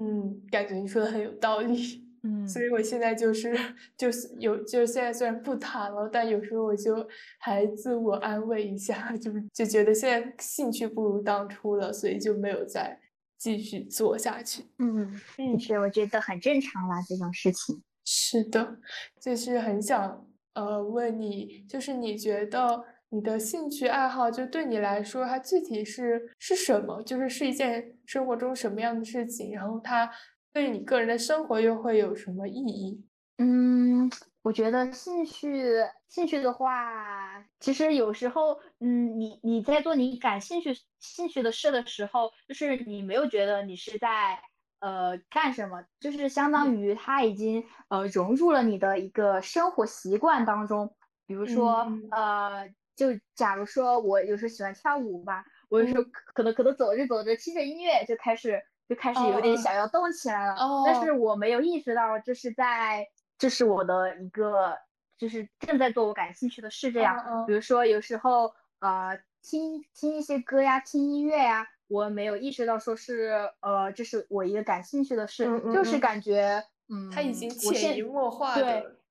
嗯，感觉你说的很有道理。嗯，所以我现在就是就是有就是现在虽然不谈了，但有时候我就还自我安慰一下，就是就觉得现在兴趣不如当初了，所以就没有再继续做下去。嗯嗯，是我觉得很正常啦，这种事情。是的，就是很想呃问你，就是你觉得你的兴趣爱好就对你来说，它具体是是什么？就是是一件生活中什么样的事情？然后它。对你个人的生活又会有什么意义？嗯，我觉得兴趣，兴趣的话，其实有时候，嗯，你你在做你感兴趣兴趣的事的时候，就是你没有觉得你是在呃干什么，就是相当于它已经呃融入了你的一个生活习惯当中。比如说，呃，就假如说我有时候喜欢跳舞吧，我有时候可能可能走着走着听着音乐就开始就开始有点想要动起来了，但是我没有意识到这是在这是我的一个就是正在做我感兴趣的事这样，比如说有时候呃听听一些歌呀，听音乐呀，我没有意识到说是呃这是我一个感兴趣的事，就是感觉嗯，它已经潜移默化的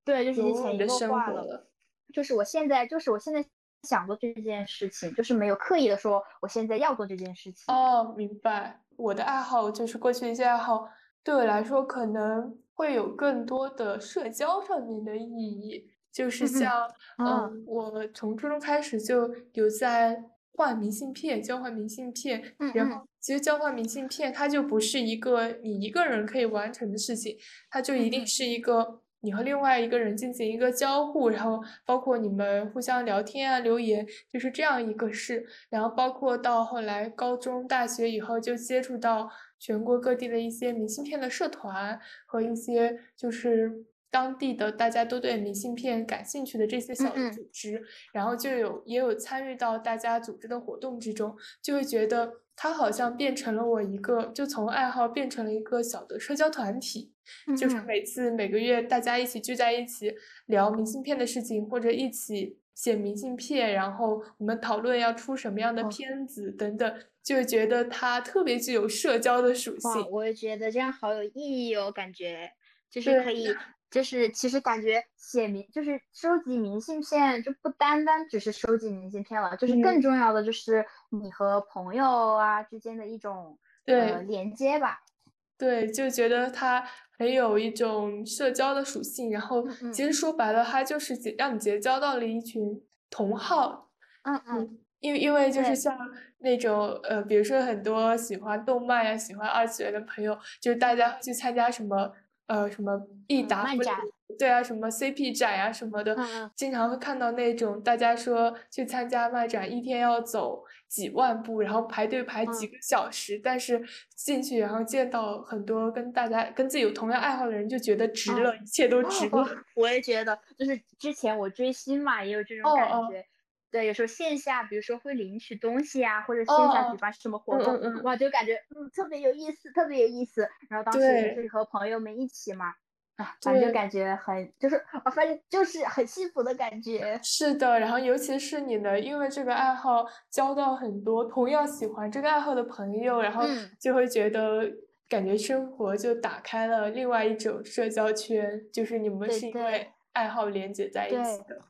对对，就是已经潜移默化了，就是我现在就是我现在。想做这件事情，就是没有刻意的说我现在要做这件事情。哦，明白。我的爱好就是过去一些爱好，对我来说可能会有更多的社交上面的意义。就是像，嗯，我从初中开始就有在换明信片，交换明信片。然后，其实交换明信片它就不是一个你一个人可以完成的事情，它就一定是一个。你和另外一个人进行一个交互，然后包括你们互相聊天啊、留言，就是这样一个事。然后包括到后来高中、大学以后，就接触到全国各地的一些明信片的社团和一些就是当地的大家都对明信片感兴趣的这些小组织，然后就有也有参与到大家组织的活动之中，就会觉得它好像变成了我一个，就从爱好变成了一个小的社交团体。就是每次每个月大家一起聚在一起聊明信片的事情，或者一起写明信片，然后我们讨论要出什么样的片子等等，就会觉得它特别具有社交的属性。我也觉得这样好有意义哦，感觉就是可以，就是其实感觉写明就是收集明信片就不单单只是收集明信片了，就是更重要的就是你和朋友啊之间的一种对连接吧。对，就觉得它很有一种社交的属性，然后其实说白了，它就是结让你结交到了一群同好。嗯嗯，因为因为就是像那种呃，比如说很多喜欢动漫呀、喜欢二次元的朋友，就是大家会去参加什么呃什么必达对啊，什么 CP 展呀什么的，经常会看到那种大家说去参加漫展，一天要走几万步，然后排队排几个小时，但是进去然后见到很多跟大家跟自己有同样爱好的人，就觉得值了，一切都值了。我也觉得，就是之前我追星嘛，也有这种感觉。对，有时候线下，比如说会领取东西啊，或者线下举办什么活动，哇，就感觉嗯特别有意思，特别有意思。然后当时也是和朋友们一起嘛。啊反正感觉很，就是我发现就是很幸福的感觉。是的，然后尤其是你能因为这个爱好交到很多同样喜欢这个爱好的朋友，然后就会觉得感觉生活就打开了另外一种社交圈，就是你们是因为爱好连接在一起的。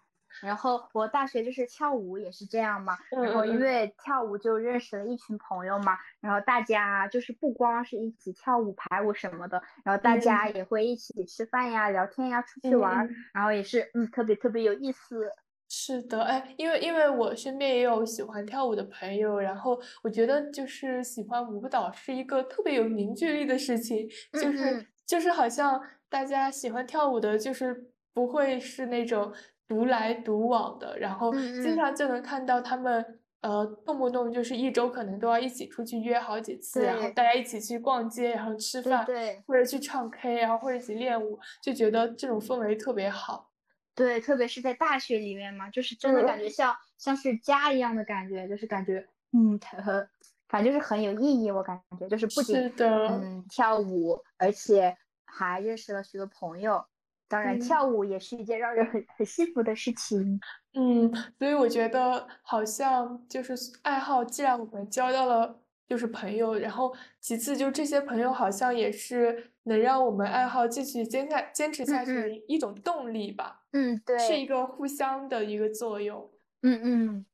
然后我大学就是跳舞也是这样嘛，然后因为跳舞就认识了一群朋友嘛，然后大家就是不光是一起跳舞排舞什么的，然后大家也会一起吃饭呀、聊天呀、出去玩，然后也是嗯特别特别有意思。是的，哎，因为因为我身边也有喜欢跳舞的朋友，然后我觉得就是喜欢舞蹈是一个特别有凝聚力的事情，就是就是好像大家喜欢跳舞的，就是不会是那种。独来独往的，然后经常就能看到他们，呃，动不动就是一周可能都要一起出去约好几次，然后大家一起去逛街，然后吃饭，对或者去唱 K，然后或者一起练舞，就觉得这种氛围特别好。对，特别是在大学里面嘛，就是真的感觉像像是家一样的感觉，就是感觉，嗯，很，反正就是很有意义。我感觉就是不仅嗯跳舞，而且还认识了许多朋友。当然，跳舞也是一件让人很很幸福的事情。嗯，所以我觉得好像就是爱好，既然我们交到了就是朋友，然后其次就这些朋友好像也是能让我们爱好继续坚下坚持下去的一种动力吧。嗯，对，是一个互相的一个作用。嗯嗯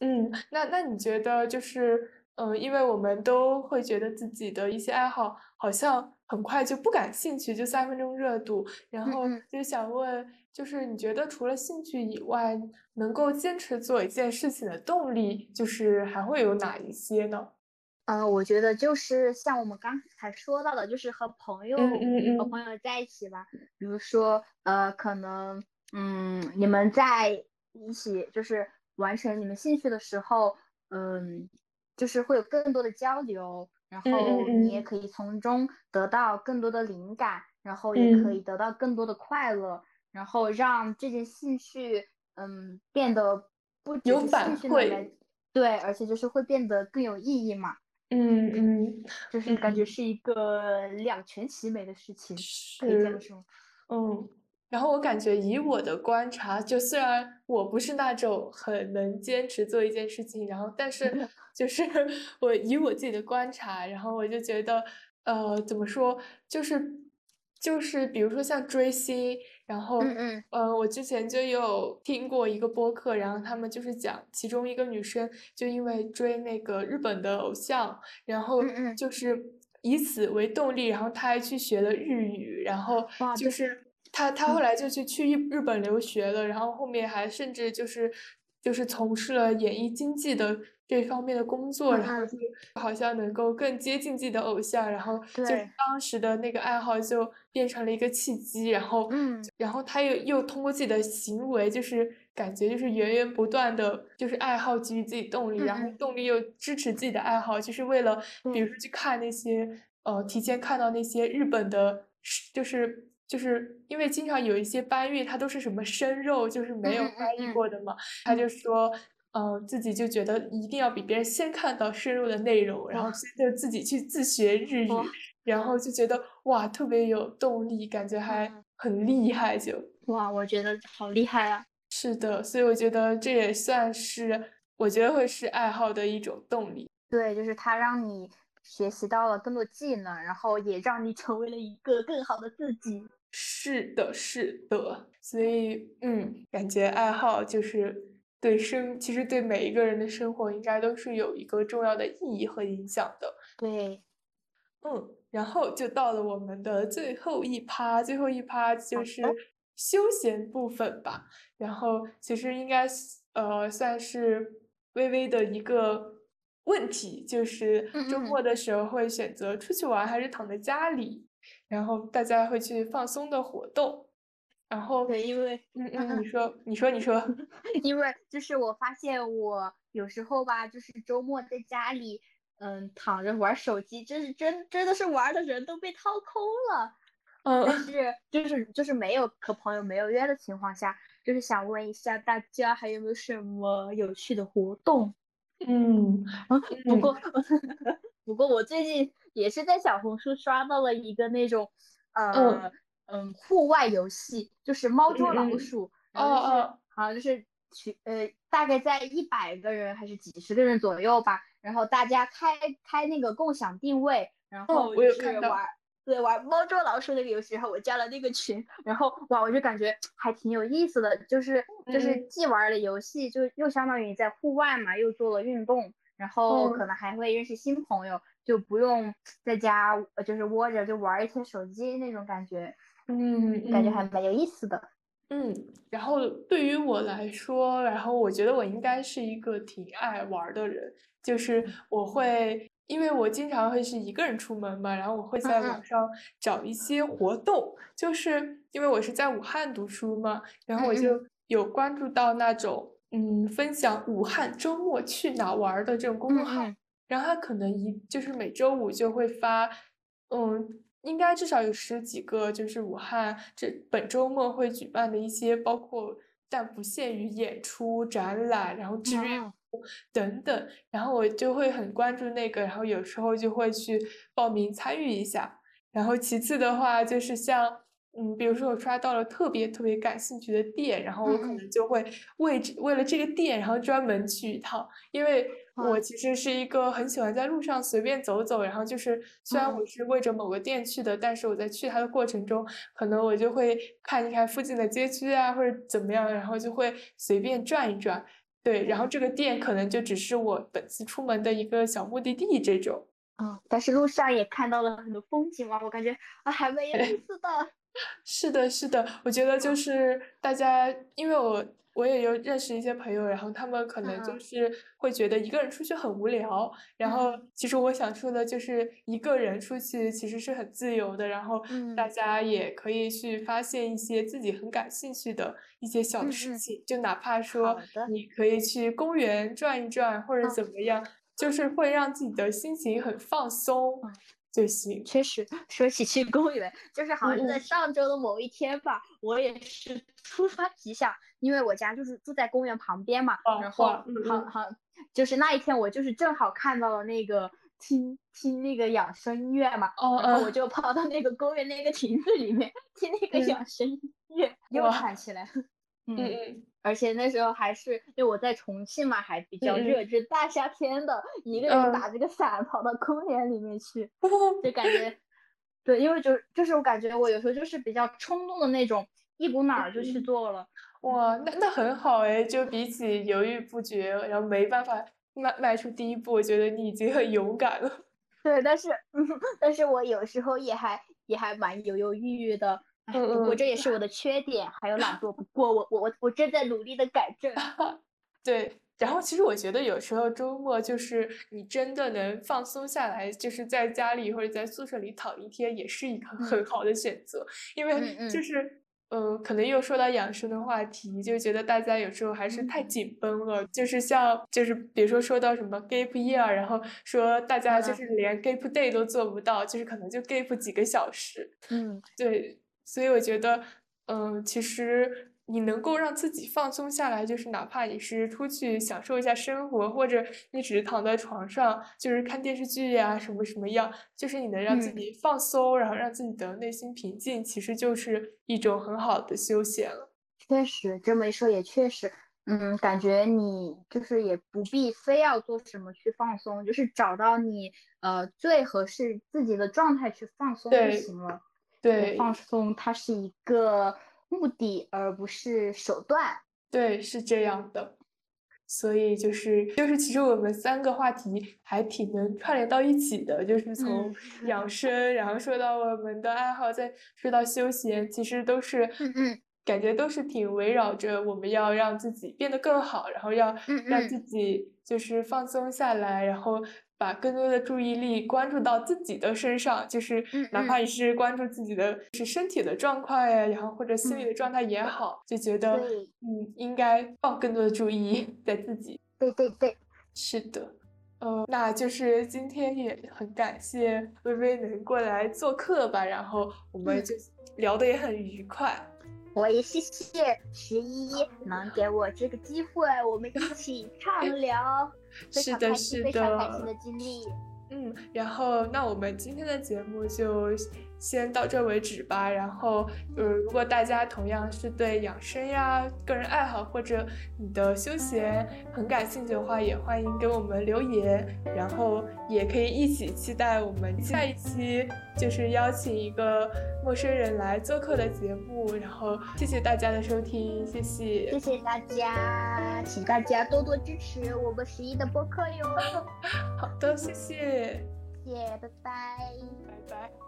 嗯，那那你觉得就是嗯，因为我们都会觉得自己的一些爱好好像。很快就不感兴趣，就三分钟热度。然后就想问，就是你觉得除了兴趣以外，能够坚持做一件事情的动力，就是还会有哪一些呢？呃，我觉得就是像我们刚才说到的，就是和朋友和朋友在一起吧。比如说，呃，可能，嗯，你们在一起就是完成你们兴趣的时候，嗯，就是会有更多的交流。然后你也可以从中得到更多的灵感，然后也可以得到更多的快乐，然后让这件兴趣嗯变得不有反馈，对，而且就是会变得更有意义嘛。嗯嗯，就是感觉是一个两全其美的事情，可以这么说。嗯，然后我感觉以我的观察，就虽然我不是那种很能坚持做一件事情，然后但是 就是 我以我自己的观察，然后我就觉得，呃，怎么说，就是就是比如说像追星。然后，呃，我之前就有听过一个播客，然后他们就是讲其中一个女生就因为追那个日本的偶像，然后就是以此为动力，然后她还去学了日语，然后就是她她后来就去去日日本留学了，然后后面还甚至就是就是从事了演艺经济的。这方面的工作，然后就好像能够更接近自己的偶像，然后就当时的那个爱好就变成了一个契机，然后，然后他又又通过自己的行为，就是感觉就是源源不断的，就是爱好给予自己动力，然后动力又支持自己的爱好，就是为了，比如说去看那些，呃，提前看到那些日本的，就是就是因为经常有一些搬运，它都是什么生肉，就是没有翻译过的嘛，他就说。嗯，自己就觉得一定要比别人先看到深入的内容，然后就自己去自学日语，然后就觉得哇，特别有动力，感觉还很厉害，就哇，我觉得好厉害啊！是的，所以我觉得这也算是我觉得会是爱好的一种动力。对，就是它让你学习到了更多技能，然后也让你成为了一个更好的自己。是的，是的，所以嗯，感觉爱好就是。对生，其实对每一个人的生活应该都是有一个重要的意义和影响的。对，嗯，然后就到了我们的最后一趴，最后一趴就是休闲部分吧。然后其实应该呃算是微微的一个问题，就是周末的时候会选择出去玩还是躺在家里？然后大家会去放松的活动。然后，对，因为，嗯 嗯，你说，你说，你说，因为就是我发现我有时候吧，就是周末在家里，嗯，躺着玩手机，真是真真的是玩的人都被掏空了。嗯，但是就是就是没有和朋友没有约的情况下，就是想问一下大家还有没有什么有趣的活动？嗯，不过 不过我最近也是在小红书刷到了一个那种，呃。嗯，户外游戏就是猫捉老鼠，然后就是好像就是群呃，大概在一百个人还是几十个人左右吧，然后大家开开那个共享定位，然后就是玩对玩猫捉老鼠那个游戏，然后我加了那个群，然后哇，我就感觉还挺有意思的，就是就是既玩了游戏，就又相当于在户外嘛，又做了运动，然后可能还会认识新朋友，就不用在家就是窝着就玩一天手机那种感觉。嗯，感觉还蛮有意思的。嗯，然后对于我来说，然后我觉得我应该是一个挺爱玩的人，就是我会，因为我经常会是一个人出门嘛，然后我会在网上找一些活动，就是因为我是在武汉读书嘛，然后我就有关注到那种嗯，分享武汉周末去哪玩的这种公众号，然后他可能一就是每周五就会发，嗯。应该至少有十几个，就是武汉这本周末会举办的一些，包括但不限于演出、展览，然后志愿等等。然后我就会很关注那个，然后有时候就会去报名参与一下。然后其次的话，就是像。嗯，比如说我刷到了特别特别感兴趣的店，然后我可能就会为为了这个店，然后专门去一趟。因为我其实是一个很喜欢在路上随便走走，然后就是虽然我是为着某个店去的，但是我在去它的过程中，可能我就会看一看附近的街区啊，或者怎么样，然后就会随便转一转。对，然后这个店可能就只是我本次出门的一个小目的地这种。嗯，但是路上也看到了很多风景嘛，我感觉啊还蛮有意思的。是的，是的，我觉得就是大家，因为我我也有认识一些朋友，然后他们可能就是会觉得一个人出去很无聊，然后其实我想说的就是一个人出去其实是很自由的，然后大家也可以去发现一些自己很感兴趣的一些小的事情，就哪怕。说你可以去公园转一转或者怎么样，就是会让自己的心情很放松。就行。确实，说起去公园，就是好像是在上周的某一天吧，我也是突发奇想，因为我家就是住在公园旁边嘛，然后好好就是那一天我就是正好看到了那个听听那个养生音乐嘛，然后我就跑到那个公园那个亭子里面 听那个养生音乐，又喊起来。嗯嗯，而且那时候还是因为我在重庆嘛，还比较热，就是大夏天的，一个人打这个伞跑到公园里面去，就感觉，对，因为就就是我感觉我有时候就是比较冲动的那种，一股脑儿就去做了。哇，那那很好哎，就比起犹豫不决，然后没办法迈迈出第一步，我觉得你已经很勇敢了。对，但是，嗯 但是我有时候也还也还蛮犹犹豫豫的。不过这也是我的缺点，还有懒惰。不 过我我我我正在努力的改正。对，然后其实我觉得有时候周末就是你真的能放松下来，就是在家里或者在宿舍里躺一天，也是一个很好的选择。因为就是呃，可能又说到养生的话题，就觉得大家有时候还是太紧绷了。就是像就是比如说说到什么 gap year，然后说大家就是连 gap day 都做不到，就是可能就 gap 几个小时。嗯，对。所以我觉得，嗯，其实你能够让自己放松下来，就是哪怕你是出去享受一下生活，或者你只是躺在床上，就是看电视剧呀，什么什么样，就是你能让自己放松，然后让自己的内心平静，其实就是一种很好的休闲了。确实，这么一说也确实，嗯，感觉你就是也不必非要做什么去放松，就是找到你呃最合适自己的状态去放松就行了。对，放松它是一个目的，而不是手段。对，是这样的。所以就是就是，其实我们三个话题还挺能串联到一起的，就是从养生，然后说到我们的爱好，再说到休闲，其实都是，嗯嗯，感觉都是挺围绕着我们要让自己变得更好，然后要让自己就是放松下来，然后。把更多的注意力关注到自己的身上，就是哪怕你是关注自己的是身体的状况呀，然后或者心理的状态也好，就觉得嗯，应该放更多的注意 在自己。对对对，是的，呃，那就是今天也很感谢微微能过来做客吧，然后我们就聊得也很愉快。我也谢谢十一能给我这个机会，我们一起畅 聊。是的，是的，非常开心的经历。嗯，然后那我们今天的节目就先到这为止吧。然后，呃，如果大家同样是对养生呀、个人爱好或者你的休闲很感兴趣的话，也欢迎给我们留言。然后也可以一起期待我们下一期，就是邀请一个陌生人来做客的节目。然后，谢谢大家的收听，谢谢，谢谢大家，请大家多多支持我们十一的播客哟。好的，谢谢。谢，拜拜，拜拜。